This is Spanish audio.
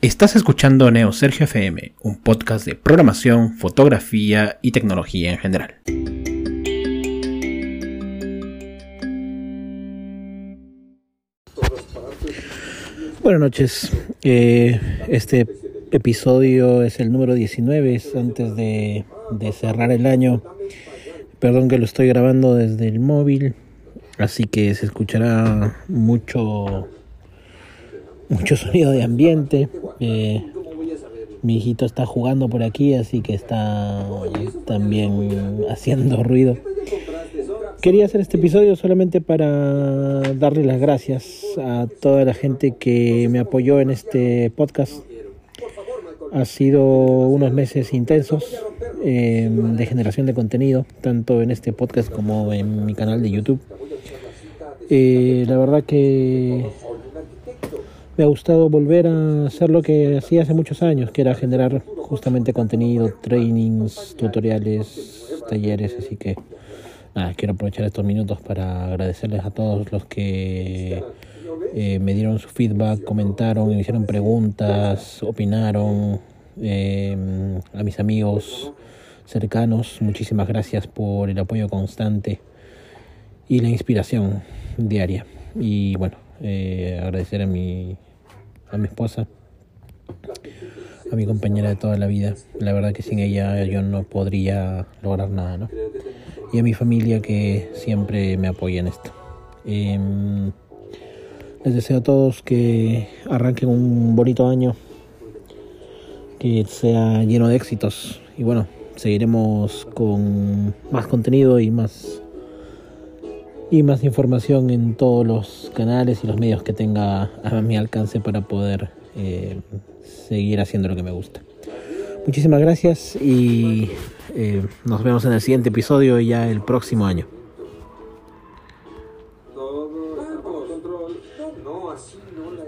Estás escuchando Neo Sergio FM, un podcast de programación, fotografía y tecnología en general. Buenas noches. Eh, este episodio es el número 19, es antes de, de cerrar el año. Perdón que lo estoy grabando desde el móvil, así que se escuchará mucho mucho sonido de ambiente. Eh, mi hijito está jugando por aquí, así que está también haciendo ruido. Quería hacer este episodio solamente para darle las gracias a toda la gente que me apoyó en este podcast. Ha sido unos meses intensos eh, de generación de contenido, tanto en este podcast como en mi canal de YouTube. Eh, la verdad que me ha gustado volver a hacer lo que hacía hace muchos años, que era generar justamente contenido, trainings, tutoriales, talleres, así que nada, quiero aprovechar estos minutos para agradecerles a todos los que eh, me dieron su feedback, comentaron, me hicieron preguntas, opinaron, eh, a mis amigos cercanos, muchísimas gracias por el apoyo constante y la inspiración diaria. Y bueno, eh, agradecer a mi, a mi esposa, a mi compañera de toda la vida. La verdad que sin ella yo no podría lograr nada, ¿no? Y a mi familia que siempre me apoya en esto. Em, les deseo a todos que arranquen un bonito año, que sea lleno de éxitos. Y bueno, seguiremos con más contenido y más y más información en todos los canales y los medios que tenga a mi alcance para poder eh, seguir haciendo lo que me gusta. Muchísimas gracias y eh, nos vemos en el siguiente episodio ya el próximo año control. No, así no la